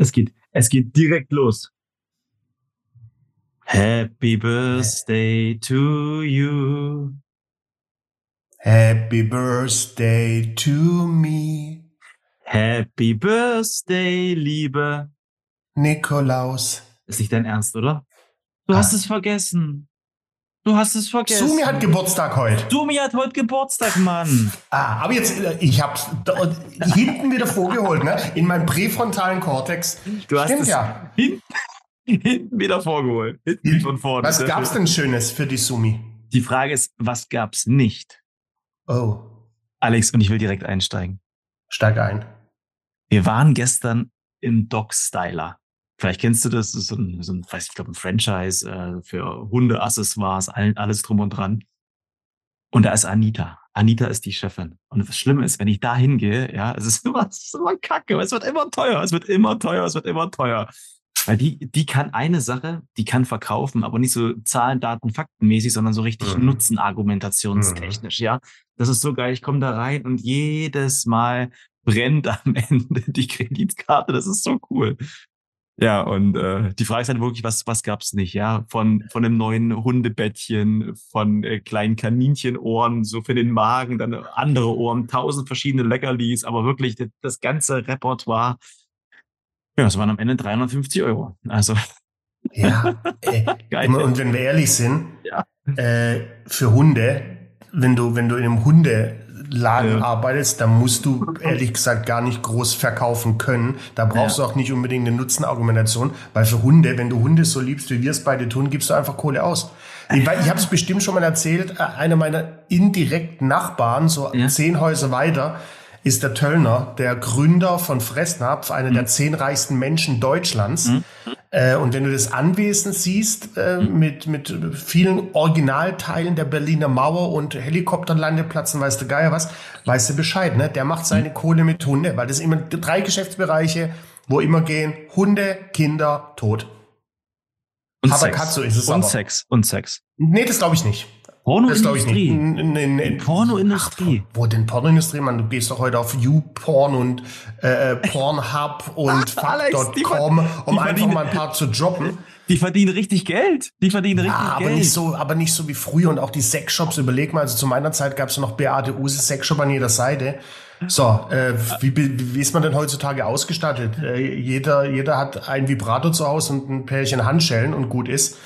Es geht, es geht direkt los. Happy Birthday to you. Happy Birthday to me. Happy Birthday, liebe Nikolaus. Ist nicht dein Ernst, oder? Du hast es vergessen. Du hast es vergessen. Sumi hat Geburtstag heute. Sumi hat heute Geburtstag, Mann. Ah, aber jetzt, äh, ich hab's da- hinten wieder vorgeholt, ne? In meinem präfrontalen Kortex. Du hast Stimmt es ja. hinten, hinten wieder vorgeholt. Hinten von vorne. Was gab's denn Schönes für die Sumi? Die Frage ist, was gab's nicht? Oh, Alex, und ich will direkt einsteigen. steig ein. Wir waren gestern im Dog Styler. Vielleicht kennst du das, das ist so ein, so ein weiß ich glaube, ein Franchise äh, für Hundeaccessoires, all, alles drum und dran. Und da ist Anita. Anita ist die Chefin. Und das Schlimme ist, wenn ich da hingehe, ja, es ist immer, es ist immer kacke, es wird immer teuer, es wird immer teuer, es wird immer teuer. Weil die, die kann eine Sache, die kann verkaufen, aber nicht so Zahlen, Daten, Faktenmäßig, sondern so richtig Mhm. Nutzenargumentationstechnisch, ja. Das ist so geil. Ich komme da rein und jedes Mal brennt am Ende die Kreditkarte. Das ist so cool. Ja, und äh, die Frage ist halt wirklich, was, was gab's nicht, ja? Von, von einem neuen Hundebettchen, von äh, kleinen Kaninchenohren, so für den Magen, dann andere Ohren, tausend verschiedene Leckerlis, aber wirklich das, das ganze Repertoire. Ja, es waren am Ende 350 Euro. Also Ja, äh, geil. und wenn wir ehrlich sind, Ja. äh, für Hunde, wenn du, wenn du in einem Hundeladen Ja. arbeitest, dann musst du ehrlich gesagt gar nicht groß verkaufen können. Da brauchst Ja. du auch nicht unbedingt eine Nutzenargumentation, weil für Hunde, wenn du Hunde so liebst, wie wir es beide tun, gibst du einfach Kohle aus. Ich, ich habe es bestimmt schon mal erzählt, äh, einer meiner indirekten Nachbarn, so Ja. zehn Häuser weiter, ist der Töllner, der Gründer von Fressnapf, einer Mhm. der zehn reichsten Menschen Deutschlands. Äh, und wenn du das Anwesen siehst, äh, mit, mit vielen Originalteilen der Berliner Mauer und Helikopterlandeplatz und weißt du Geier was, weißt du Bescheid, ne? Der macht seine Kohle mit Hunde, weil das immer drei Geschäftsbereiche, wo immer gehen, Hunde, Kinder, Tod. Und Habakatsu ist es und aber. Sex. Und Sex. Nee, das glaube ich nicht. Pornoindustrie. N- n- n- Pornoindustrie. Ach, wo denn Pornoindustrie, Mann? Du gehst doch heute auf YouPorn und äh, Pornhub und Fuck.com, um einfach mal ein paar zu droppen. Die verdienen richtig Geld. Die verdienen richtig Ja, aber Geld. nicht so, aber nicht so wie früher und auch die Sexshops. Überleg mal, also zu meiner Zeit gab es noch Beate Use Sexshop an jeder Seite. So, äh, wie, wie, ist man denn heutzutage ausgestattet? Äh, jeder, jeder hat ein Vibrator zu Hause und ein Pärchen Handschellen und gut ist.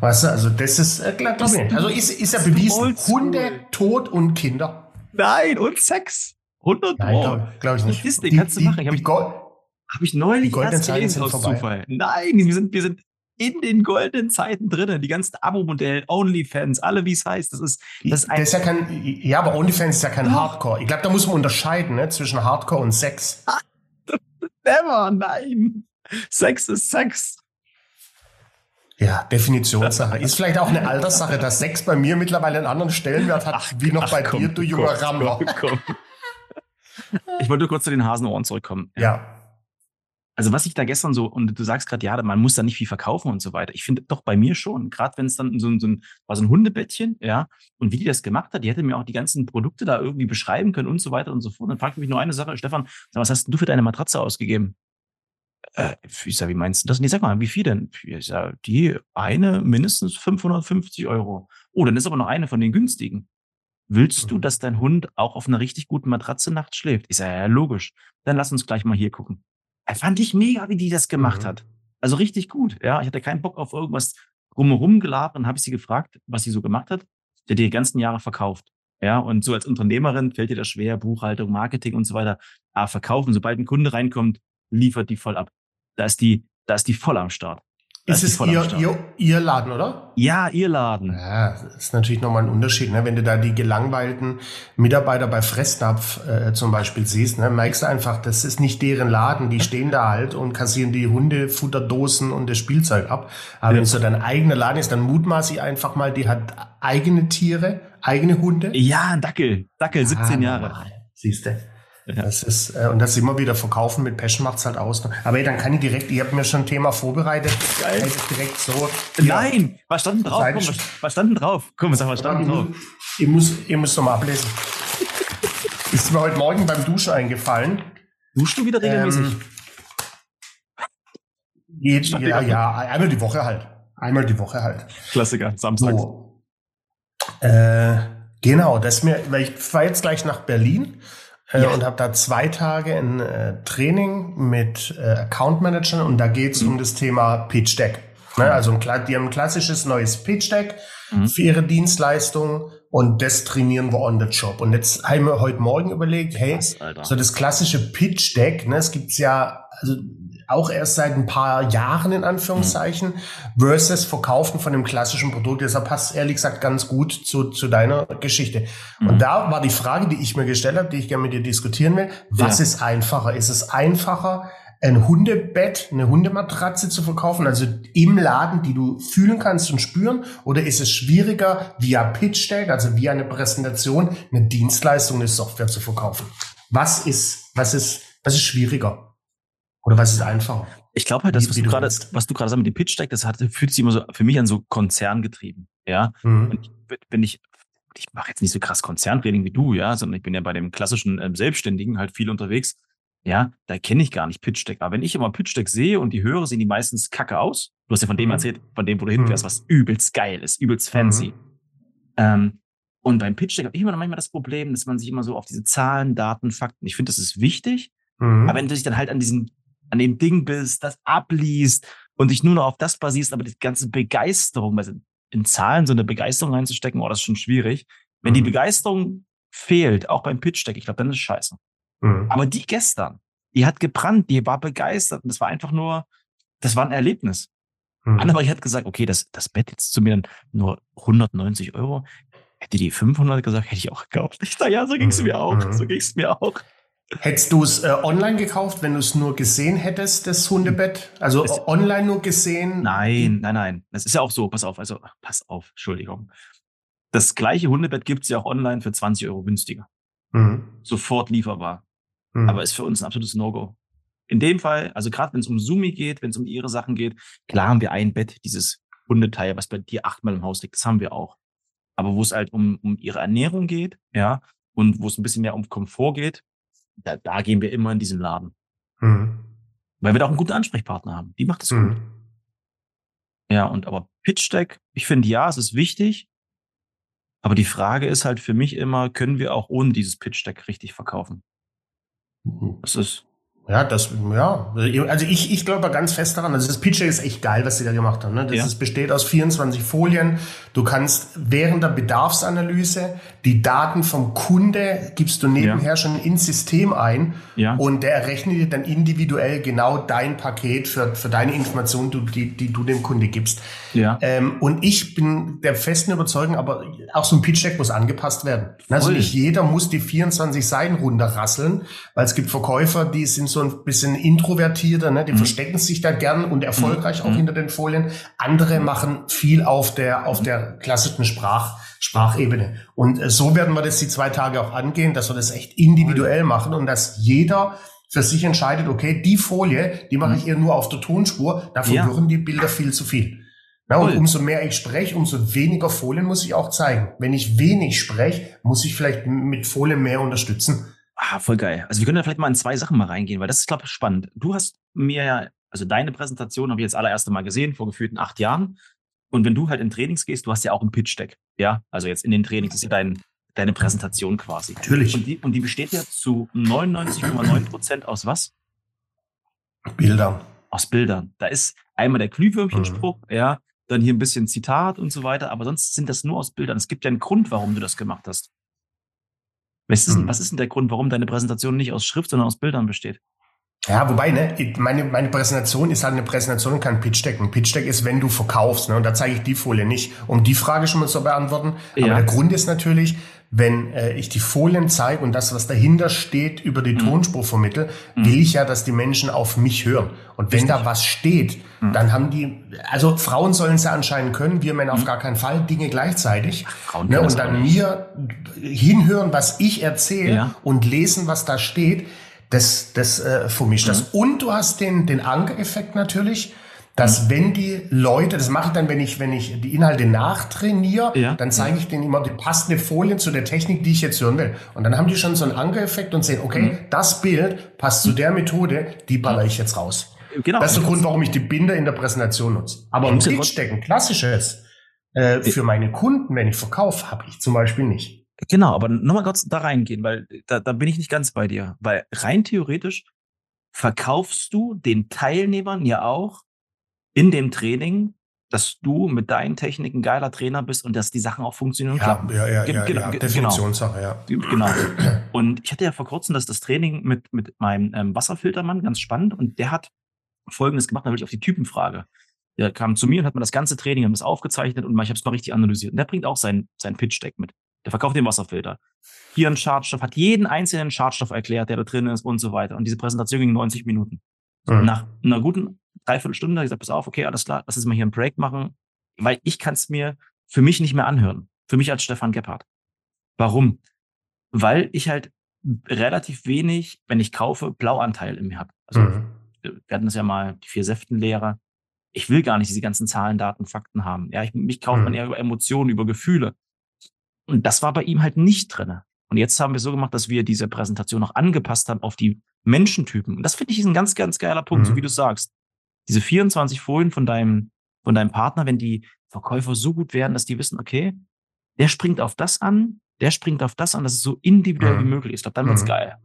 Weißt du, also das ist, äh, glaub, glaub ich, also ist, ist ja bewiesen. Hunde, Tod und Kinder. Nein, und Sex. 100 Nein, Euro. glaube glaub ich nicht. Disney kannst du machen. Ich hab die ich- Habe neulich Die goldenen erst Zeiten gelesen sind aus vorbei. Zufall. Nein, wir sind, wir sind in den goldenen Zeiten drinnen. Die ganzen Abo-Modelle, Onlyfans, alle wie es heißt. Das ist, das ist ein, das ist ja kein, ja, aber OnlyFans ist ja kein Hardcore. Ich glaube, da muss man unterscheiden, ne, zwischen Hardcore und Sex. never, nein. Sex ist Sex. Ja, Definitionssache. Ist vielleicht auch eine Alterssache, dass Sex bei mir mittlerweile einen anderen Stellenwert hat, wie noch bei komm, dir, du junger komm, Rammler. komm. Ich wollte kurz zu den Hasenohren zurückkommen. Ja. Also was ich da gestern so, und du sagst gerade, ja, man muss da nicht viel verkaufen und so weiter. Ich finde doch bei mir schon, gerade wenn es dann so, ein- so ein, war so ein Hundebettchen, ja, und wie die das gemacht hat, die hätte mir auch die ganzen Produkte da irgendwie beschreiben können und so weiter und so fort. Dann fragte ich mich nur eine Sache, Stefan, was hast denn du für deine Matratze ausgegeben? Äh, ich sag, wie meinst du das? Nee, sag mal, wie viel denn? Ich sag, die eine mindestens 550 Euro. Oh, dann ist aber noch eine von den günstigen. Willst du, Mhm. dass dein Hund auch auf einer richtig guten Matratze nachts schläft? Ich sage, ja, logisch. Dann lass uns gleich mal hier gucken. Er fand ich mega, wie die das gemacht Mhm. hat. Also richtig gut. Ja, ich hatte keinen Bock auf irgendwas drumherum gelabert und habe ich sie gefragt, was sie so gemacht hat. Die hat die ganzen Jahre verkauft. Ja, und so als Unternehmerin fällt dir das schwer, Buchhaltung, Marketing und so weiter. Ah, verkaufen. Sobald ein Kunde reinkommt, liefert die voll ab. Da ist die, da ist die voll am Start. Da Ist die es ihr, ihr, ihr Laden, oder? Ja, ihr Laden. Ja, das ist natürlich nochmal ein Unterschied. Ne? Wenn du da die gelangweilten Mitarbeiter bei Fressnapf äh, zum Beispiel siehst, ne? merkst du einfach, das ist nicht deren Laden. Die stehen da halt und kassieren die Hundefutterdosen und das Spielzeug ab. Aber Ja. wenn es so dein eigener Laden ist, dann mutmaße ich einfach mal, die hat eigene Tiere, eigene Hunde. Ja, ein Dackel. Dackel, 17 Jahre. Siehst du. Ja. Das ist, äh, und das immer wieder verkaufen mit Passion macht's halt aus. Ne? Aber ey, dann kann ich direkt, ihr habt mir schon ein Thema vorbereitet. Geil. Ich direkt so. Nein, was stand denn drauf? Komm, was, was stand denn drauf? Komm, sag, was Ich stand denn drauf? ich muss, ich muss noch mal ablesen. Ist mir heute Morgen beim Duschen eingefallen. Duschst du wieder regelmäßig? Ähm, Jeden, ja, ja, einmal die Woche halt. Einmal die Woche halt. Klassiker, Samstag. So. Äh, genau, das mir, weil ich fahre jetzt gleich nach Berlin ja. und habe da zwei Tage ein äh, Training mit äh, Account Managern und da geht's mhm. um das Thema Pitch Deck. Ne? Also ein, die haben ein klassisches neues Pitch Deck mhm. für ihre Dienstleistungen und das trainieren wir on the job. Und jetzt haben wir heute Morgen überlegt, hey, Krass, so das klassische Pitch Deck, ne, es gibt's ja also auch erst seit ein paar Jahren in Anführungszeichen mhm. versus Verkaufen von dem klassischen Produkt. Deshalb passt ehrlich gesagt ganz gut zu, zu deiner Geschichte. Mhm. Und da war die Frage, die ich mir gestellt habe, die ich gerne mit dir diskutieren will. Was ja. ist einfacher? Ist es einfacher, ein Hundebett, eine Hundematratze zu verkaufen, also im Laden, die du fühlen kannst und spüren? Oder ist es schwieriger, via Pitch Deck, also via eine Präsentation, eine Dienstleistung, eine Software zu verkaufen? Was ist, was ist, was ist schwieriger? Oder was ist einfacher? Ich glaube halt, das, was, du gerade, was du gerade sagst mit dem Pitch Deck, das hat, fühlt sich immer so für mich an so konzerngetrieben. Ja. Mhm. Und ich, wenn ich, ich mache jetzt nicht so krass Konzerntraining wie du, ja, sondern ich bin ja bei dem klassischen ähm, Selbstständigen halt viel unterwegs ja, da kenne ich gar nicht Pitch Deck. Aber wenn ich immer Pitch Deck sehe und die höre, sehen die meistens kacke aus. Du hast ja von dem mhm. erzählt, von dem, wo du hinfährst, mhm. was übelst geil ist, übelst fancy. Mhm. Ähm, und beim Pitch Deck habe ich immer noch manchmal das Problem, dass man sich immer so auf diese Zahlen, Daten, Fakten, ich finde, das ist wichtig. Mhm. Aber wenn du dich dann halt an diesem, an dem Ding bist, das abliest und dich nur noch auf das basierst, aber die ganze Begeisterung, also in Zahlen so eine Begeisterung reinzustecken, oh, das ist schon schwierig. Wenn die mhm. Begeisterung fehlt, auch beim Pitch Deck, ich glaube, dann ist es scheiße. Mhm. Aber die gestern, die hat gebrannt, die war begeistert und das war einfach nur, das war ein Erlebnis. Mhm. Annemarie hat gesagt, okay, das, das Bett jetzt zu mir nur 190 Euro. Hätte die 500 gesagt, hätte ich auch gekauft. Ich dachte, ja, so ging es mhm. mir auch. Mhm. So ging es mir auch. Hättest du es äh, online gekauft, wenn du es nur gesehen hättest, das Hundebett? Also es, online nur gesehen? Nein, nein, nein. Das ist ja auch so. Pass auf, also pass auf, Entschuldigung. Das gleiche Hundebett gibt's ja auch online für 20 Euro günstiger. Mhm. Sofort lieferbar. Mhm. Aber ist für uns ein absolutes No-Go. In dem Fall, also gerade wenn es um Sumi geht, wenn es um ihre Sachen geht, klar haben wir ein Bett, dieses Hundeteil, was bei dir achtmal im Haus liegt, das haben wir auch. Aber wo es halt um, um ihre Ernährung geht, ja, und wo es ein bisschen mehr um Komfort geht, da, da gehen wir immer in diesen Laden. Mhm. Weil wir da auch einen guten Ansprechpartner haben. Die macht es mhm. gut. Ja, und aber Pitch Deck, ich finde ja, es ist wichtig. Aber die Frage ist halt für mich immer, können wir auch ohne dieses Pitch Deck richtig verkaufen? Das ist ja, das, ja. Also ich, ich glaube ganz fest daran. Also das Pitcher ist echt geil, was sie da gemacht haben. Ne? Das ja. ist, besteht aus 24 Folien. Du kannst während der Bedarfsanalyse die Daten vom Kunde gibst du nebenher ja. schon ins System ein. Ja. Und der errechnet dir dann individuell genau dein Paket für, für deine Informationen, die, die du dem Kunde gibst. Ja. Ähm, und ich bin der festen Überzeugung, aber auch so ein Pitch-Deck muss angepasst werden. Also nicht jeder muss die 24 Seiten runterrasseln, weil es gibt Verkäufer, die sind so ein bisschen introvertierter, ne? die mhm. verstecken sich da gern und erfolgreich mhm. auch hinter den Folien. Andere mhm. machen viel auf der, auf der klassischen Sprach, Sprachebene. Und äh, so werden wir das die zwei Tage auch angehen, dass wir das echt individuell machen und dass jeder für sich entscheidet, okay, die Folie, die mache ich mhm. eher nur auf der Tonspur, dafür ja. wirken die Bilder viel zu viel. Ja, und umso mehr ich spreche, umso weniger Folien muss ich auch zeigen. Wenn ich wenig spreche, muss ich vielleicht mit Folien mehr unterstützen. Ah, voll geil. Also wir können da vielleicht mal in zwei Sachen mal reingehen, weil das ist, glaube ich, spannend. Du hast mir ja, also deine Präsentation habe ich jetzt allererste Mal gesehen, vor gefühlten acht Jahren. Und wenn du halt in Trainings gehst, du hast ja auch ein Pitch-Deck. Ja, also jetzt in den Trainings ist ja dein, deine Präsentation quasi. Natürlich. Und die, und die besteht ja zu 99,9 Prozent aus was? Bildern. Aus Bildern. Da ist einmal der Glühwürmchenspruch, mhm. ja, dann hier ein bisschen Zitat und so weiter, aber sonst sind das nur aus Bildern. Es gibt ja einen Grund, warum du das gemacht hast. Was ist, mhm. was ist denn der Grund, warum deine Präsentation nicht aus Schrift, sondern aus Bildern besteht? Ja, wobei, ne, meine, meine Präsentation ist halt eine Präsentation und kein Pitch Deck. Ein Pitch Deck ist, wenn du verkaufst, ne, und da zeige ich die Folie nicht, um die Frage schon mal zu beantworten. Ja. Aber der Grund ist natürlich, wenn äh, ich die Folien zeige und das, was dahinter steht, über die mhm. Tonspur vermittel, mhm. will ich ja, dass die Menschen auf mich hören. Und wenn Richtig. da was steht, mhm. dann haben die, also Frauen sollen es ja anscheinend können, wir Männer auf mhm. gar keinen Fall, Dinge gleichzeitig. Ach, ne, und dann mir hinhören, was ich erzähle ja. und lesen, was da steht, das, das äh, vermischt das. Mhm. Und du hast den, den Anker-Effekt natürlich dass wenn die Leute, das mache ich dann, wenn ich, wenn ich die Inhalte nachtrainiere, ja. dann zeige ich denen immer die passende Folien zu der Technik, die ich jetzt hören will. Und dann haben die schon so einen Ankereffekt und sehen, okay, mhm. das Bild passt zu der Methode, die baller ich jetzt raus. genau. Das ist der Grund, warum ich die Binder in der Präsentation nutze. Aber ein Pitch-Deck, ein klassisches, äh, für meine Kunden, wenn ich verkaufe, habe ich zum Beispiel nicht. Genau, aber nochmal kurz da reingehen, weil da, da bin ich nicht ganz bei dir. Weil rein theoretisch verkaufst du den Teilnehmern ja auch in dem Training, dass du mit deinen Techniken geiler Trainer bist und dass die Sachen auch funktionieren und ja, klappen. Ja, ja, ja, genau, ja. Definitionssache, ja. Genau. Und ich hatte ja vor kurzem das, das Training mit, mit meinem ähm, Wasserfiltermann, ganz spannend, und der hat Folgendes gemacht, da will ich auf die Typenfrage. Der kam zu mir und hat mir das ganze Training, haben das aufgezeichnet und ich habe es mal richtig analysiert. Und der bringt auch sein, sein Pitch-Deck mit. Der verkauft den Wasserfilter. Hier ein Schadstoff, hat jeden einzelnen Schadstoff erklärt, der da drin ist und so weiter. Und diese Präsentation ging 90 Minuten. Mhm. Nach einer guten Dreiviertelstunde habe ich gesagt, pass auf, okay, alles klar, lass uns mal hier einen Break machen, weil ich kann es mir für mich nicht mehr anhören. Für mich als Stefan Gebhardt. Warum? Weil ich halt relativ wenig, wenn ich kaufe, Blauanteil in mir habe. Also mhm. wir hatten das ja mal, die vier Säftenlehrer. Ich will gar nicht diese ganzen Zahlen, Daten, Fakten haben. Ja, ich, mich kauft mhm. man eher über Emotionen, über Gefühle. Und das war bei ihm halt nicht drinne. Und jetzt haben wir so gemacht, dass wir diese Präsentation noch angepasst haben auf die Menschentypen. Und das finde ich ist ein ganz, ganz geiler Punkt, mhm. so wie du sagst. Diese 24 Folien von deinem, von deinem Partner, wenn die Verkäufer so gut werden, dass die wissen, okay, der springt auf das an, der springt auf das an, dass es so individuell mhm. wie möglich ist. Ich glaube, dann wird's mhm. geil.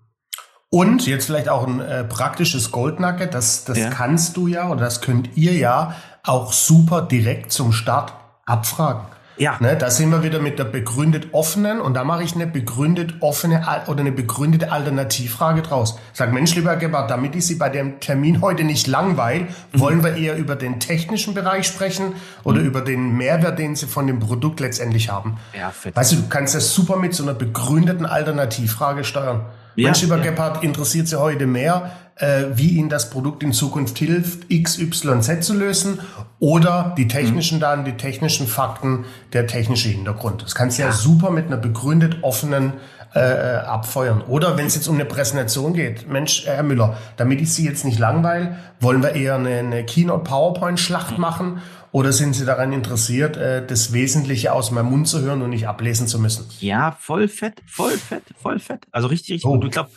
Und jetzt vielleicht auch ein äh, praktisches Goldnugget, das, das ja. kannst du ja oder das könnt ihr ja auch super direkt zum Start abfragen. Ja. Ne, da sind wir wieder mit der begründet offenen und da mache ich eine begründet offene oder eine begründete Alternativfrage draus. Sag, Mensch, lieber Gebhardt, damit ich Sie bei dem Termin heute nicht langweil, mhm. wollen wir eher über den technischen Bereich sprechen oder mhm. über den Mehrwert, den Sie von dem Produkt letztendlich haben. Ja, fett. Weißt du, du kannst das super mit so einer begründeten Alternativfrage steuern. Ja, Mensch, lieber ja. Gebhardt, interessiert Sie heute mehr, äh, wie Ihnen das Produkt in Zukunft hilft, X, Y, Z zu lösen oder die technischen mhm. Daten, die technischen Fakten, der technische Hintergrund. Das kannst du ja. ja super mit einer begründet offenen äh, abfeuern. Oder wenn es jetzt um eine Präsentation geht, Mensch, Herr Müller, damit ich Sie jetzt nicht langweile, wollen wir eher eine, eine Keynote-PowerPoint-Schlacht machen oder sind Sie daran interessiert, äh, das Wesentliche aus meinem Mund zu hören und nicht ablesen zu müssen? Ja, voll fett, voll fett, voll fett. Also richtig, richtig oh. gut. Ich glaube,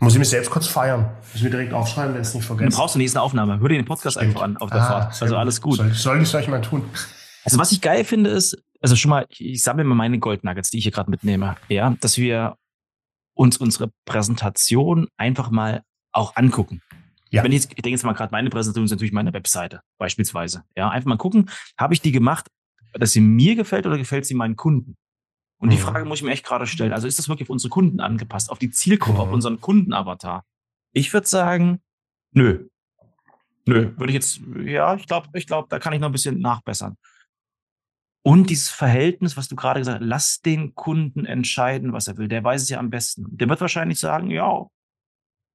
muss ich mich selbst kurz feiern. Muss ich mir direkt aufschreiben, wenn es nicht vergessen. Dann brauchst du nächste Aufnahme. Hör dir den Podcast Stimmt. einfach an auf der ah, Fahrt. Also alles gut. Soll, soll ich gleich mal tun. Also was ich geil finde ist, also schon mal, ich sammle mir meine Goldnuggets, die ich hier gerade mitnehme, ja, dass wir uns unsere Präsentation einfach mal auch angucken. Ja. Wenn ich, ich denke jetzt mal gerade, meine Präsentation ist natürlich meine Webseite, beispielsweise. Ja, einfach mal gucken, habe ich die gemacht, dass sie mir gefällt oder gefällt sie meinen Kunden? Und die mhm. Frage muss ich mir echt gerade stellen. Also ist das wirklich auf unsere Kunden angepasst, auf die Zielgruppe, mhm. auf unseren Kundenavatar? Ich würde sagen, nö. Nö, würde ich jetzt, ja, ich glaube, ich glaube, da kann ich noch ein bisschen nachbessern. Und dieses Verhältnis, was du gerade gesagt hast, lass den Kunden entscheiden, was er will. Der weiß es ja am besten. Der wird wahrscheinlich sagen, ja,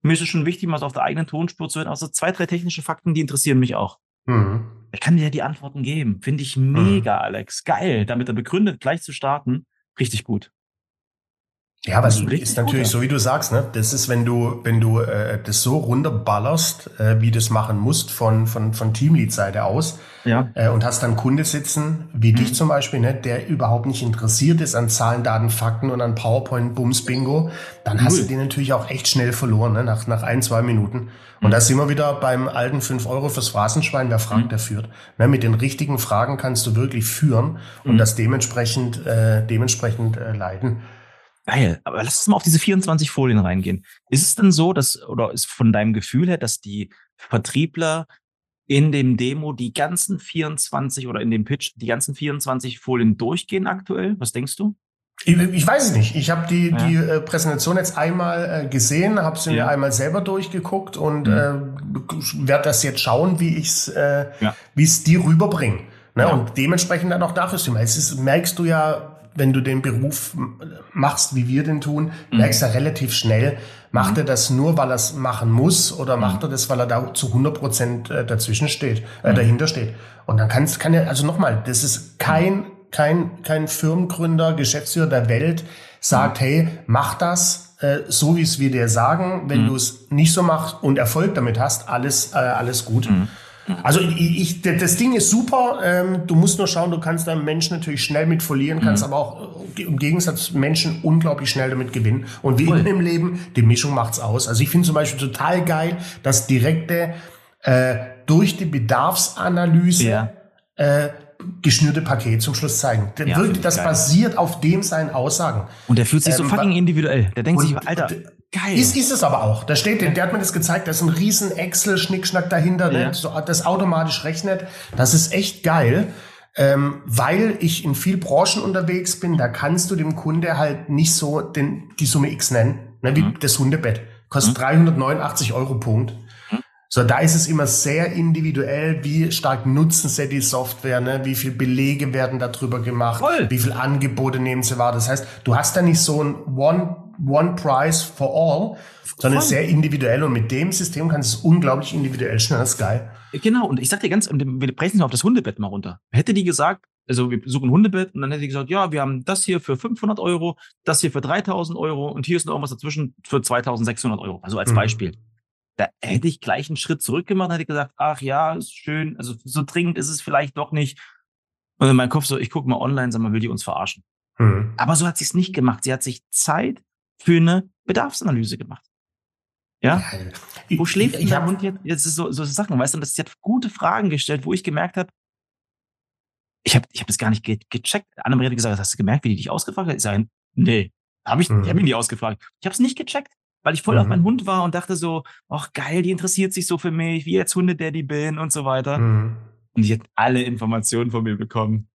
mir ist es schon wichtig, mal so auf der eigenen Tonspur zu hören. Also zwei, drei technische Fakten, die interessieren mich auch. Mhm. Ich kann dir die Antworten geben. Finde ich mega, mhm. Alex. Geil, damit er begründet, gleich zu starten richtig gut. Ja, aber es ist natürlich so, wie du sagst, ne? Das ist, wenn du, wenn du äh, das so runterballerst, äh, wie du es machen musst von, von, von Teamlead-Seite aus, ja. äh, und hast dann Kunde sitzen, wie mhm. dich zum Beispiel, ne, der überhaupt nicht interessiert ist an Zahlen, Daten, Fakten und an PowerPoint, Bums, Bingo, dann hast du den natürlich auch echt schnell verloren, ne? nach, nach ein, zwei Minuten. Und mhm. da sind wir wieder beim alten 5 Euro fürs Phrasenschwein, wer fragt, mhm. der führt. Ne, mit den richtigen Fragen kannst du wirklich führen und mhm. das dementsprechend, äh, dementsprechend äh, leiten. Geil, aber lass uns mal auf diese 24 Folien reingehen. Ist es denn so, dass, oder ist von deinem Gefühl her, dass die Vertriebler in dem Demo die ganzen 24 oder in dem Pitch die ganzen 24 Folien durchgehen aktuell? Was denkst du? Ich, ich weiß es nicht. Ich habe die, ja. die äh, Präsentation jetzt einmal äh, gesehen, habe sie ja. mir einmal selber durchgeguckt und mhm. äh, werde das jetzt schauen, wie ich es äh, ja. wie es die rüberbringe. Ne? Und dementsprechend dann auch nachjustieren. Es ist, merkst du ja, wenn du den Beruf machst, wie wir den tun, mhm. merkst du ja relativ schnell, macht mhm. er das nur, weil er es machen muss oder mhm. macht er das, weil er da zu 100 Prozent äh, dazwischen steht, äh, mhm. dahinter steht. Und dann kannst, kann er, also nochmal, das ist kein, kein, kein Firmengründer, Geschäftsführer der Welt sagt, mhm. hey, mach das, äh, so wie es wir dir sagen. Wenn mhm. du es nicht so machst und Erfolg damit hast, alles, äh, alles gut. Mhm. Also ich, das Ding ist super. Ähm, du musst nur schauen, du kannst deinen Menschen natürlich schnell mit verlieren, kannst mhm. aber auch äh, im Gegensatz Menschen unglaublich schnell damit gewinnen. Und wie cool. im Leben, die Mischung macht's aus. Also ich finde zum Beispiel total geil, dass direkte äh, durch die Bedarfsanalyse Ja. äh, geschnürte Paket zum Schluss zeigen. Der Ja, wirklich, das geil. basiert auf dem seinen Aussagen. Und der fühlt sich so Ähm, fucking wa- individuell. Der denkt Und- sich, Alter, geil. Ist, ist es aber auch. Da steht, der hat mir das gezeigt, da ist ein riesen Excel-Schnickschnack dahinter, Ja. ne, so, das automatisch rechnet. Das ist echt geil. Ähm, weil ich in viel Branchen unterwegs bin, da kannst du dem Kunde halt nicht so den, die Summe X nennen, ne, wie Mhm. das Hundebett. Kostet 389 Euro Punkt. Mhm. So, da ist es immer sehr individuell, wie stark nutzen sie die Software, ne? wie viel Belege werden darüber gemacht, Voll. wie viel Angebote nehmen sie wahr. Das heißt, du hast da nicht so ein One, One Price for all, sondern Voll. sehr individuell und mit dem System kannst du es unglaublich individuell schnell. Das ist geil. Genau, und ich sag dir ganz, wir brechen mal auf das Hundebett mal runter. Hätte die gesagt, also wir suchen ein Hundebett und dann hätte die gesagt, ja, wir haben das hier für 500 Euro, das hier für 3000 Euro und hier ist noch irgendwas dazwischen für 2600 Euro. Also als Mhm. Beispiel. Da hätte ich gleich einen Schritt zurück gemacht und hätte gesagt, ach ja, ist schön, also so dringend ist es vielleicht doch nicht. Und in meinem Kopf so, ich gucke mal online, sag mal, will die uns verarschen. Hm. Aber so hat sie es nicht gemacht. Sie hat sich Zeit für eine Bedarfsanalyse gemacht. Ja? Wo schläft ich, ich der Hund jetzt? Jetzt ist so, so Sachen, weißt du, und das, sie hat gute Fragen gestellt, wo ich gemerkt habe, ich habe ich hab das gar nicht ge gecheckt. Annemarie hat gesagt, hast du gemerkt, wie die dich ausgefragt hat? Ich sage, nee, habe ich, Mhm. ich habe ihn nicht ausgefragt. Ich habe es nicht gecheckt, weil ich voll Mhm. auf meinen Hund war und dachte so, ach geil, die interessiert sich so für mich, wie jetzt Hundedaddy bin und so weiter. Hm. Und die hat alle Informationen von mir bekommen.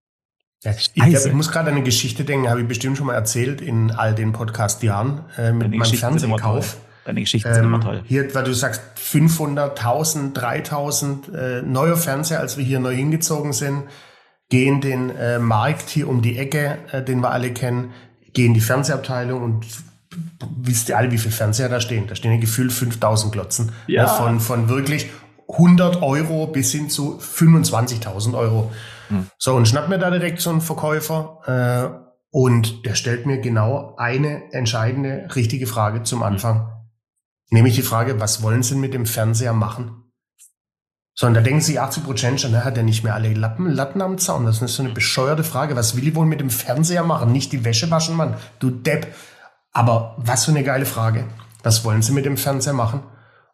Ja, ich, muss gerade eine Geschichte denken, habe ich bestimmt schon mal erzählt in all den Podcast-Jahren äh, mit meinem Fernsehkauf. Deine Geschichten sind immer Ähm, toll. hier, weil du sagst 500, 1000, 3000 äh, neuer Fernseher, als wir hier neu hingezogen sind, gehen den äh, Markt hier um die Ecke, äh, den wir alle kennen, gehen die Fernsehabteilung und wisst ihr alle, wie viele Fernseher da stehen? Da stehen ja gefühlt 5000 Glotzen. Ja. Ne, von, von wirklich 100 Euro bis hin zu 25.000 Euro. So, und schnapp mir da direkt so einen Verkäufer äh, und der stellt mir genau eine entscheidende, richtige Frage zum Anfang. Nämlich die Frage, was wollen Sie mit dem Fernseher machen? So, und da denken sich 80 Prozent schon, ne, hat er nicht mehr alle Lappen, Latten am Zaun? Das ist so eine bescheuerte Frage. Was will ich wohl mit dem Fernseher machen? Nicht die Wäsche waschen, Mann. Du Depp. Aber was für eine geile Frage. Was wollen Sie mit dem Fernseher machen?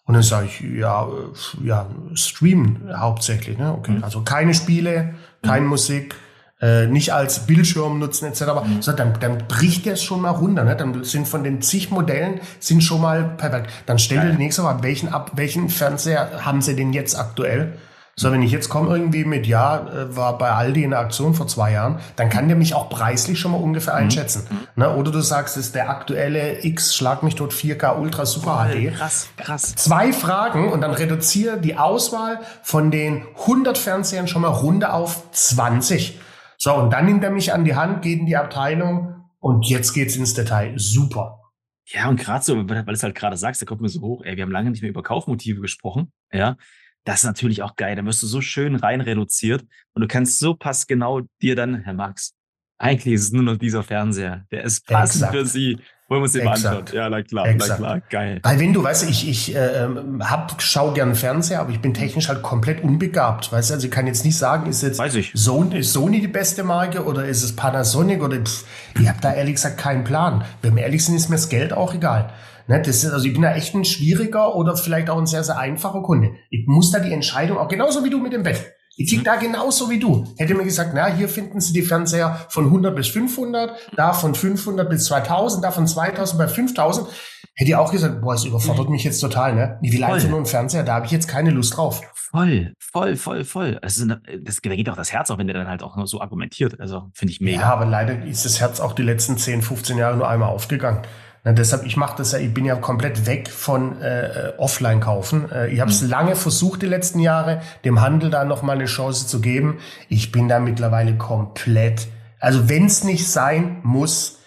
Und dann sage ich, ja, äh, ja, streamen hauptsächlich. Ne? Okay. Mhm. Also keine Spiele, keine Musik, äh, nicht als Bildschirm nutzen etc. Mhm. So, dann, dann bricht der es schon mal runter. Ne? Dann sind von den zig Modellen sind schon mal perfekt. Dann stell dir die nächste Frage, welchen, ab, welchen Fernseher haben Sie denn jetzt aktuell? So, wenn ich jetzt komme irgendwie mit, ja, äh, war bei Aldi in der Aktion vor zwei Jahren, dann kann der mich auch preislich schon mal ungefähr Mhm. einschätzen. Ne? Oder du sagst, es ist der aktuelle X, schlag mich tot 4K Ultra Super HD. Krass, krass. Zwei Fragen und dann reduziere die Auswahl von den 100 Fernsehern schon mal runter auf 20. So, und dann nimmt er mich an die Hand, geht in die Abteilung und jetzt geht's ins Detail. Super. Ja, und gerade so, weil du es halt gerade sagst, da kommt mir so hoch, ey, wir haben lange nicht mehr über Kaufmotive gesprochen, ja. Das ist natürlich auch geil. Da wirst du so schön rein reduziert und du kannst so passgenau dir dann, Herr Max, eigentlich ist es nur noch dieser Fernseher. Der ist passend Exakt. für Sie. Wollen wir uns den mal anschauen? Ja, na klar, Exakt. na klar, geil. Weil wenn du, weißt du, ich, ich äh, hab, schau gern Fernseher, aber ich bin technisch halt komplett unbegabt. Weißt du, also ich kann jetzt nicht sagen, ist jetzt Weiß ich. Sony, ist Sony die beste Marke oder ist es Panasonic oder pff, ich habe da ehrlich gesagt keinen Plan. Wenn wir ehrlich sind, ist mir das Geld auch egal. Ne, das ist, also ich bin da echt ein schwieriger oder vielleicht auch ein sehr, sehr einfacher Kunde. Ich muss da die Entscheidung, auch genauso wie du mit dem Bett. Ich tick da genauso wie du. Hätte mir gesagt, na, hier finden Sie die Fernseher von 100 bis 500, da von 500 bis 2000, da von 2000 bei 5000. Hätte ich auch gesagt, boah, es überfordert mich jetzt total, ne? Ich will Voll. einfach nur einen Fernseher, da habe ich jetzt keine Lust drauf. Voll, voll, voll, voll. Also, das, da geht auch das Herz auf, wenn der dann halt auch nur so argumentiert. Also, finde ich mega. Ja, aber leider ist das Herz auch die letzten 10, 15 Jahre nur einmal aufgegangen. Na, deshalb, ich mache das ja, ich bin ja komplett weg von äh, Offline kaufen. Äh, ich habe es lange versucht die letzten Jahre, dem Handel da noch mal eine Chance zu geben. Ich bin da mittlerweile komplett, also wenn es nicht sein muss,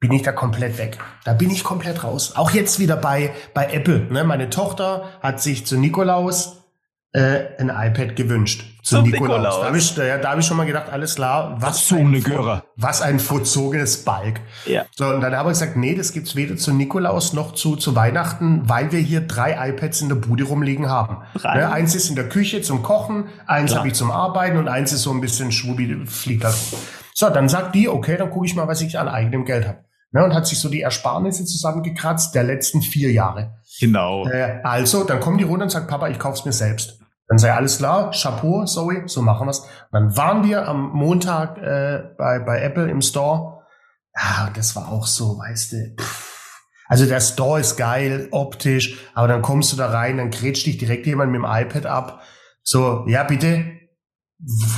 bin ich da komplett weg. Da bin ich komplett raus. Auch jetzt wieder bei, bei Apple. Ne? Meine Tochter hat sich zu Nikolaus äh, ein iPad gewünscht. Zu Zum Nikolaus. Nikolaus. Da habe ich, ja, da hab ich schon mal gedacht, alles klar, was, So ein Göre. was ein verzogenes Balk. Ja. So, und dann habe ich gesagt, nee, das gibt's weder zu Nikolaus noch zu, zu Weihnachten, weil wir hier drei iPads in der Bude rumliegen haben. Drei? Ne, eins ist in der Küche zum Kochen, eins habe ich zum Arbeiten und eins ist so ein bisschen Schwubi, fliegt da rum. So, dann sagt die, okay, dann gucke ich mal, was ich an eigenem Geld habe. ne, und hat sich so die Ersparnisse zusammengekratzt der letzten vier Jahre. Genau. Äh, also, dann kommen die runter und sagen, Papa, ich kauf's mir selbst. Dann sei alles klar, Chapeau, Zoe, so machen wir's. dann waren wir am Montag äh, bei, bei Apple im Store. Ja, und das war auch so, weißt du, pff. also der Store ist geil, optisch, aber dann kommst du da rein, dann grätscht dich direkt jemand mit dem iPad ab. So, ja, bitte.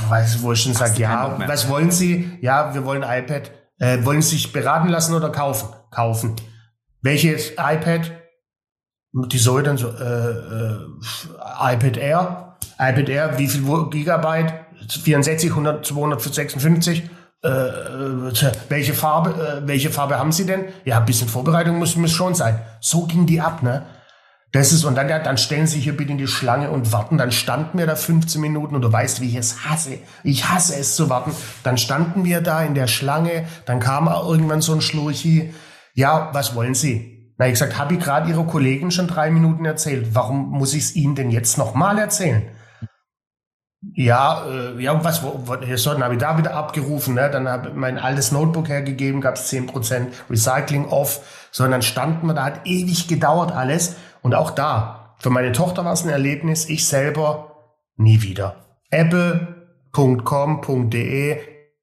Weiß, wo ich schon sage, ja, was wollen Sie? Ja, wir wollen iPad. Äh, wollen Sie sich beraten lassen oder kaufen? Kaufen. Welches iPad? Die soll dann so, äh, äh, iPad Air. iPad Air, wie viel Gigabyte? 64, 100, 256. Äh, äh, welche Farbe, äh, welche Farbe haben Sie denn? Ja, ein bisschen Vorbereitung muss, muss schon sein. So ging die ab, ne? Das ist, und dann, ja, dann stellen Sie hier bitte in die Schlange und warten. Dann standen wir da 15 Minuten und du weißt, wie ich es hasse. Ich hasse es zu warten. Dann standen wir da in der Schlange. Dann kam irgendwann so ein Schlurchi. Ja, was wollen Sie? Na, ich gesagt, habe ich gerade Ihre Kollegen schon drei Minuten erzählt. Warum muss ich es Ihnen denn jetzt nochmal erzählen? Ja, äh, ja, was, wo, wo, dann habe ich da wieder abgerufen, ne? dann habe ich mein altes Notebook hergegeben, gab es 10% Recycling off, sondern standen wir, da hat ewig gedauert alles. Und auch da, für meine Tochter war es ein Erlebnis, ich selber nie wieder. Apple.com.de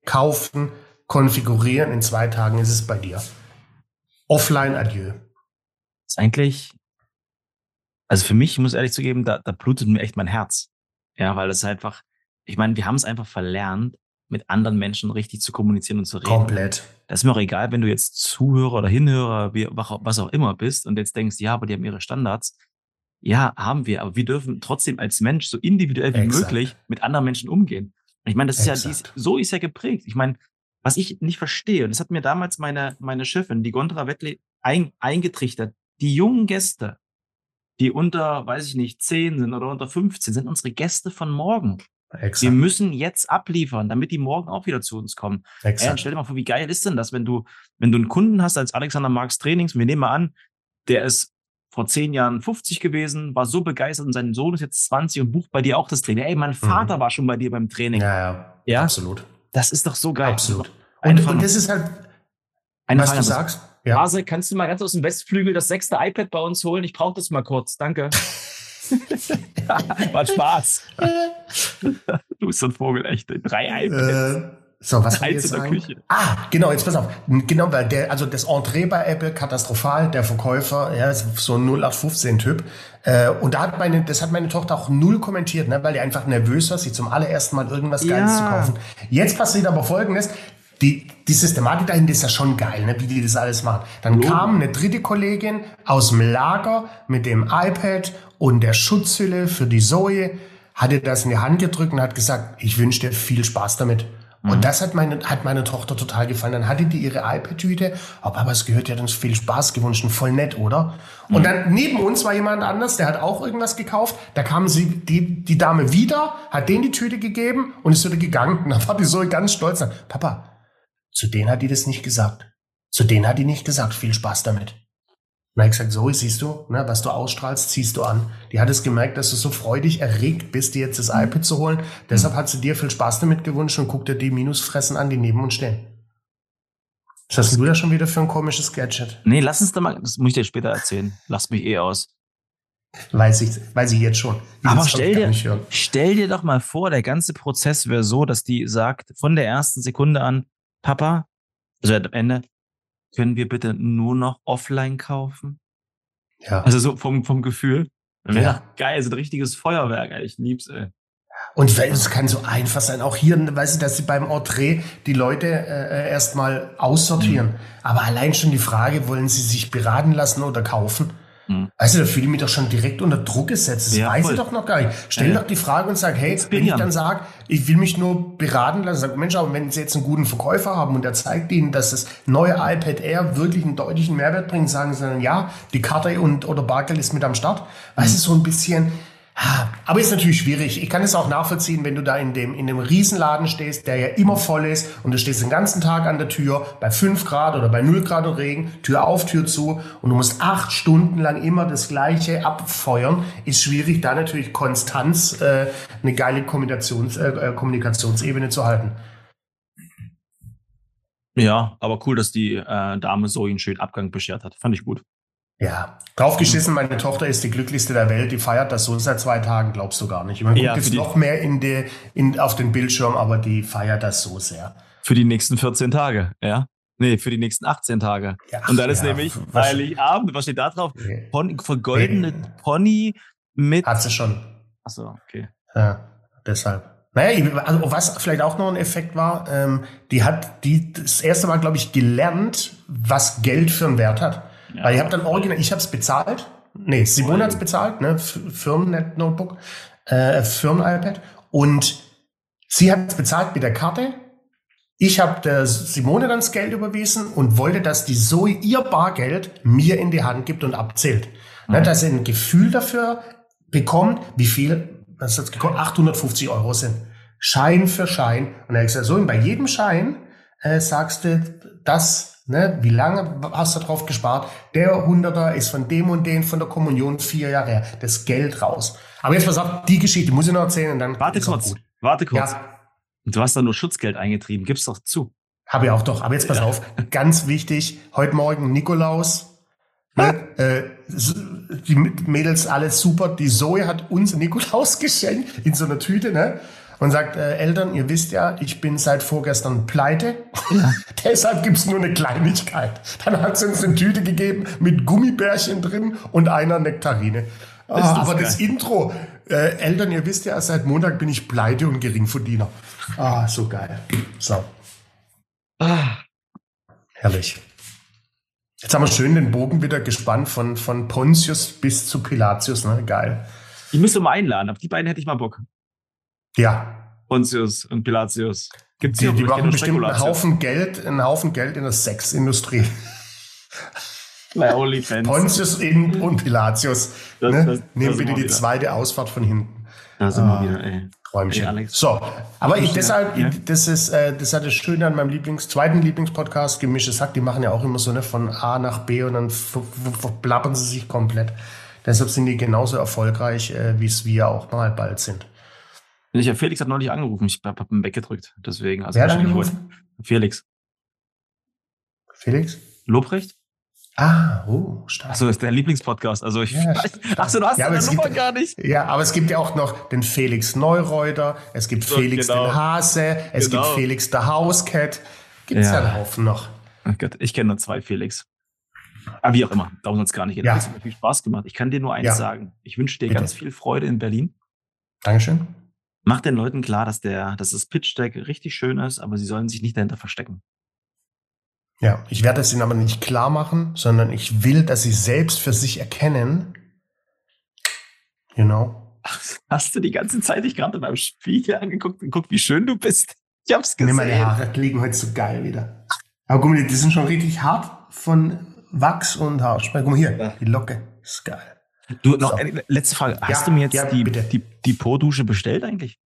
kaufen, konfigurieren, in zwei Tagen ist es bei dir. Offline adieu ist eigentlich, also für mich, ich muss ehrlich zugeben, da, da blutet mir echt mein Herz. Ja, weil es einfach, ich meine, wir haben es einfach verlernt, mit anderen Menschen richtig zu kommunizieren und zu reden. Komplett. Das ist mir auch egal, wenn du jetzt Zuhörer oder Hinhörer, wie, was auch immer bist und jetzt denkst, ja, aber die haben ihre Standards. Ja, haben wir, aber wir dürfen trotzdem als Mensch so individuell wie Exakt. möglich mit anderen Menschen umgehen. Ich meine, das ist Exakt. ja, dies, so ist ja geprägt. Ich meine, was ich nicht verstehe, und das hat mir damals meine, meine Chefin, die Gondra Wettley, ein, eingetrichtert, die jungen Gäste, die unter, weiß ich nicht, 10 sind oder unter 15, sind unsere Gäste von morgen. Exakt. Wir müssen jetzt abliefern, damit die morgen auch wieder zu uns kommen. Exakt. Ey, stell dir mal vor, wie geil ist denn das, wenn du, wenn du einen Kunden hast als Alexander Marx Trainings, wir nehmen mal an, der ist vor zehn Jahren 50 gewesen, war so begeistert und sein Sohn ist jetzt 20 und bucht bei dir auch das Training. Ey, mein Vater mhm. war schon bei dir beim Training. Ja, ja, ja. Absolut. Das ist doch so geil. Absolut. Und, und das ist halt, eine was du sagst. Ja. Hase, kannst du mal ganz aus dem Westflügel das sechste iPad bei uns holen? Ich brauche das mal kurz. Danke. War Spaß. du bist so ein Vogel, echt. Drei iPads. Äh, so, was ich jetzt sagen? Küche. Ah, genau, jetzt pass auf. Genau, weil der, also das Entree bei Apple katastrophal, der Verkäufer, ja, ist so ein 0815-Typ. Äh, und da hat meine, das hat meine Tochter auch null kommentiert, ne, weil die einfach nervös war, sich zum allerersten Mal irgendwas Geiles ja. zu kaufen. Jetzt passiert aber Folgendes die, die Systematik dahinter ist ja schon geil, ne, wie die das alles machen. Dann Logo. kam eine dritte Kollegin aus dem Lager mit dem iPad und der Schutzhülle für die Zoe, hatte das in die Hand gedrückt und hat gesagt, ich wünsche dir viel Spaß damit. Mhm. Und das hat meine, hat meine Tochter total gefallen. Dann hatte die ihre iPad-Tüte, aber, aber es gehört ja dann viel Spaß gewünscht und voll nett, oder? Mhm. Und dann neben uns war jemand anders, der hat auch irgendwas gekauft. Da kam sie, die, die Dame wieder, hat denen die Tüte gegeben und ist wieder gegangen. Und dann war die Zoe ganz stolz. Papa, zu denen hat die das nicht gesagt. Zu denen hat die nicht gesagt, viel Spaß damit. Und er hat gesagt, so, siehst du, ne, was du ausstrahlst, ziehst du an. Die hat es gemerkt, dass du so freudig erregt bist, dir jetzt das iPad zu holen. Deshalb hat sie dir viel Spaß damit gewünscht und guckt dir die Minusfressen an, die neben uns stehen. Was hast du da schon wieder für ein komisches Gadget? Nee, lass uns da mal, das muss ich dir später erzählen. Lass mich eh aus. Weiß ich, weiß ich jetzt schon. Ich Aber stell dir, stell dir doch mal vor, der ganze Prozess wäre so, dass die sagt, von der ersten Sekunde an, Papa, also am Ende, können wir bitte nur noch offline kaufen? Ja. Also so vom, vom Gefühl. Ja. Geil, so ein richtiges Feuerwerk, ey. ich lieb's, ey. Und es kann so einfach sein, auch hier, weißt du, dass sie beim Entree die Leute äh, erstmal aussortieren. Mhm. Aber allein schon die Frage, wollen sie sich beraten lassen oder kaufen? Mhm. Du, da fühle ich mich doch schon direkt unter Druck gesetzt. Das ja, weiß voll. ich doch noch gar nicht. Stell ja, doch die Frage und sag, hey, wenn ich dann sage, ich will mich nur beraten lassen, sag, Mensch, aber wenn Sie jetzt einen guten Verkäufer haben und der zeigt Ihnen, dass das neue iPad Air wirklich einen deutlichen Mehrwert bringt, sagen Sie dann, ja, die Karte und oder Bargeld ist mit am Start. Weißt du, so ein bisschen, aber ist natürlich schwierig. Ich kann es auch nachvollziehen, wenn du da in dem, in dem Riesenladen stehst, der ja immer voll ist und du stehst den ganzen Tag an der Tür bei 5 Grad oder bei 0 Grad und Regen, Tür auf, Tür zu und du musst acht Stunden lang immer das Gleiche abfeuern, ist schwierig, da natürlich Konstanz, äh, eine geile Kommunikations, äh, äh Kommunikationsebene zu halten. Ja, aber cool, dass die äh, Dame so einen schönen Abgang beschert hat. Fand ich gut. Ja, draufgeschissen, meine Tochter ist die glücklichste der Welt, die feiert das so seit zwei Tagen, glaubst du gar nicht. Man guckt Ja, jetzt noch mehr in die, in, auf den Bildschirm, aber die feiert das so sehr. Für die nächsten 14 Tage, ja? Nee, für die nächsten 18 Tage. Ja, Und dann ist ja, nämlich Heiligabend. Was steht da drauf? Nee. Pon vergoldene Pony mit. Hat sie schon. Achso, okay. Ja, deshalb. Naja, also was vielleicht auch noch ein Effekt war, ähm, die hat die das erste Mal, glaube ich, gelernt, was Geld für einen Wert hat. Ja. Weil ich habe dann original, ich habe es bezahlt. Nee, Simone hat es bezahlt, ne? Firmen-Notebook, äh, Firmen-iPad. Und sie hat es bezahlt mit der Karte. Ich habe der Simone dann das Geld überwiesen und wollte, dass die Zoe ihr Bargeld mir in die Hand gibt und abzählt. Ne, dass sie ein Gefühl dafür bekommt, wie viel, was hat's gekostet, 850 Euro sind. Schein für Schein. Und er hat gesagt, so, und bei jedem Schein äh, sagst du das, ne, wie lange hast du drauf gespart? Der Hunderter ist von dem und den von der Kommunion vier Jahre her. Das Geld raus. Aber jetzt pass auf, die Geschichte muss ich noch erzählen und dann Warte kurz. gut. Warte kurz. Ja, Du hast da nur Schutzgeld eingetrieben. Gib's doch zu. Habe ich auch doch. Aber jetzt pass auf, ganz wichtig, heute Morgen Nikolaus. Ne, äh, s- die Mädels alles super. Die Zoe hat uns Nikolaus geschenkt in so einer Tüte, ne? Und sagt, äh, Eltern, ihr wisst ja, ich bin seit vorgestern pleite. Deshalb gibt's nur eine Kleinigkeit. Dann hat sie uns eine Tüte gegeben mit Gummibärchen drin und einer Nektarine. Das aber geil. das Intro, äh, Eltern, ihr wisst ja, seit Montag bin ich pleite und Geringverdiener. Ah, so geil. So. Ah, Herrlich. Jetzt haben wir schön den Bogen wieder gespannt von, von Pontius bis zu Pilatius, ne? Geil. ich müsste mal einladen. Auf die beiden hätte ich mal Bock. Ja. Pontius und Pilatius. Gibt's Die, hier die machen bestimmt einen. Haufen Geld, einen Haufen Geld in der Sexindustrie. Bei OnlyFans. Pontius in, und Pilatius. Das- ne? das- Nehmen bitte die wieder. zweite Ausfahrt von hinten. Da sind Ah. wir wieder, ey. Träumchen. Ey. So, aber ich, deshalb, ja. das ist, äh, das hat das Schöne an meinem Lieblings, zweiten Lieblingspodcast, Gemischtes Hack, die machen ja auch immer so, ne, von A nach B und dann ver- ver- verplappern sie sich komplett. Deshalb sind die genauso erfolgreich, äh, wie es wir auch mal bald sind. Ich ja, Felix hat neulich angerufen. Ich hab, hab ihn weggedrückt. Deswegen. Also Wer hat angerufen? Felix. Felix? Lobrecht? Ah, oh, stark. Achso, ist dein Lieblingspodcast. Also ich. Ja, Achso, du hast Ja, es Nummer gibt- gar nicht. Ja, aber es gibt ja auch noch den Felix Neureuter, es gibt So, Felix genau. den Hase, es Genau. gibt Felix der Housecat. Gibt's ja. Ja. einen Haufen noch. Oh Gott, ich kenne nur zwei Felix. Aber wie auch immer, darum soll es gar nicht gehen. Ja. Das hat mir viel Spaß gemacht. Ich kann dir nur eins Ja. sagen. Ich wünsche dir Bitte. ganz viel Freude in Berlin. Dankeschön. Mach den Leuten klar, dass der, dass das Pitch Deck richtig schön ist, aber sie sollen sich nicht dahinter verstecken. Ja, ich werde es ihnen aber nicht klar machen, sondern ich will, dass sie selbst für sich erkennen, you know, Ach, hast du die ganze Zeit dich gerade beim Spiegel angeguckt und guckt, wie schön du bist? Ich hab's Nee, gesehen. meine Haare liegen heute so geil wieder. Aber guck mal, die sind schon richtig hart von Wachs und Haarspray. Guck mal hier, die Locke. Ist geil. Du, noch So. eine letzte Frage. Hast Ja, du mir jetzt ja, die, bitte. die, die Po-Dusche bestellt eigentlich?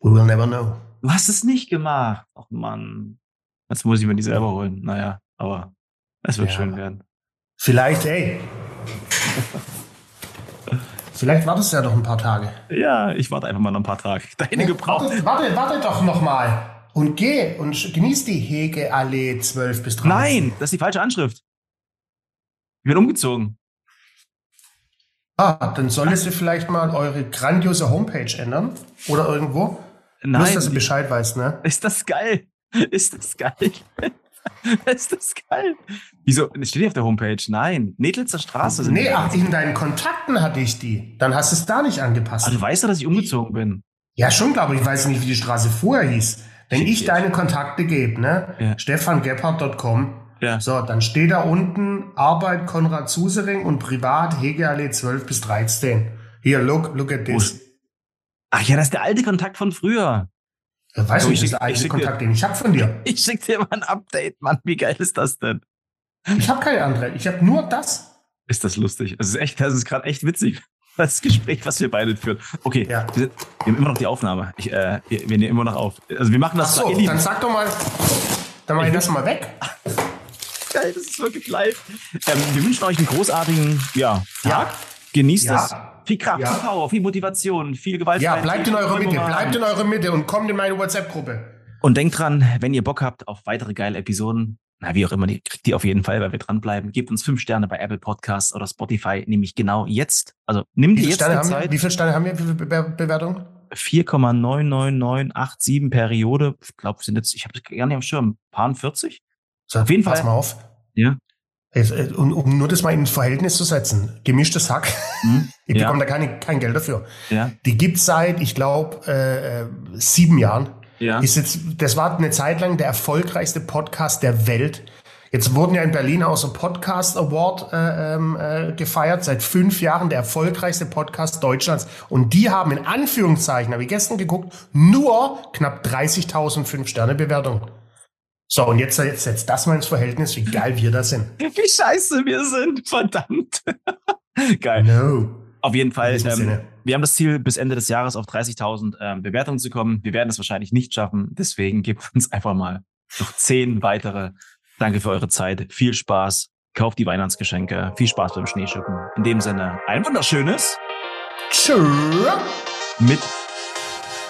We will never know. Du hast es nicht gemacht. Ach Mann. Jetzt muss ich mir die selber holen. Naja, aber es wird Ja. schön werden. Vielleicht, ey. Vielleicht wartest du ja doch ein paar Tage. Ja, ich warte einfach mal noch ein paar Tage. Deine gebraucht. Warte, warte, warte doch noch mal. Und geh und genieß die Hegeallee 12 bis 13. Nein, das ist die falsche Anschrift. Ich bin umgezogen. Ah, dann solltest du vielleicht mal eure grandiose Homepage ändern. Oder irgendwo. Nur, Nein, dass du Bescheid weißt, ne? ist das geil? Ist das geil? ist das geil? Wieso? Steht nicht auf der Homepage. Nein, Nedlitzer Straße. Sind Nee, die. ach, in deinen Kontakten hatte ich die. Dann hast du es da nicht angepasst. Aber du weißt ja, dass ich umgezogen bin. Ja, schon, glaube ich. Ich weiß nicht, wie die Straße vorher hieß. Wenn ich deine Kontakte gebe, ne? Ja. stefangebhardt.com, Ja. so, dann steht da unten Arbeit Konrad Susering und Privat Hegeallee 12 bis 13. Hier, look, look at this. Ach ja, das ist der alte Kontakt von früher. Ich weiß So, nicht, ich das ist der ich dir- Kontakt, den ich habe von dir. Ich schick dir mal ein Update, Mann. Wie geil ist das denn? Ich habe keine andere. Ich habe nur das. Ist das lustig? Das ist echt, das ist gerade echt witzig. Das Gespräch, was wir beide führen. Okay, Ja. wir, sind, wir haben immer noch die Aufnahme. Ich, äh, wir, wir nehmen immer noch auf. Also wir machen Ach das so, ihr Lieben. dann sag doch mal, dann mach ich das mal weg. geil, das ist wirklich live. Ähm, wir wünschen euch einen großartigen ja, Ja. Tag. Genießt Ja. es. Viel Kraft, Ja. viel Power, viel Motivation, viel Gewalt. Ja, bleibt in eurer Mitte, bleibt in eurer Mitte und kommt in meine WhatsApp-Gruppe. Und denkt dran, wenn ihr Bock habt auf weitere geile Episoden, na, wie auch immer, die kriegt ihr auf jeden Fall, weil wir dranbleiben. Gebt uns fünf Sterne bei Apple Podcasts oder Spotify, nämlich genau jetzt. Also nimmt ihr jetzt Sterne die haben Zeit. wir? Wie viele Sterne haben wir für Be Be Bewertung? 4,99987 Periode. Ich glaube, sind jetzt, ich habe es gar nicht am Schirm, paar 40? So, Auf jeden pass Fall. mal auf. Ja. Äh, Um, um nur das mal in ein Verhältnis zu setzen. Gemischtes Hack. Hm? Ich ja. bekomme da keine, kein Geld dafür. ja. Die gibt's seit, ich glaube, äh, äh, sieben Jahren. Ja. Ist jetzt, das war eine Zeit lang der erfolgreichste Podcast der Welt. Jetzt wurden ja in Berlin auch so Podcast Award äh, ähm, äh, gefeiert. Seit fünf Jahren der erfolgreichste Podcast Deutschlands. Und die haben in Anführungszeichen, habe ich gestern geguckt, nur knapp 30.000 Fünf-Sterne-Bewertungen. So, und jetzt, jetzt setzt das mal ins Verhältnis, wie geil wir da sind. Wie scheiße wir sind, verdammt. Geil. No. Auf jeden Fall. Ähm, wir haben das Ziel, bis Ende des Jahres auf 30.000 ähm, Bewertungen zu kommen. Wir werden es wahrscheinlich nicht schaffen. Deswegen gebt uns einfach mal noch zehn weitere. Danke für eure Zeit. Viel Spaß. Kauft die Weihnachtsgeschenke. Viel Spaß beim Schneeschippen. In dem Sinne, ein wunderschönes Tschö. mit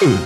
Öl.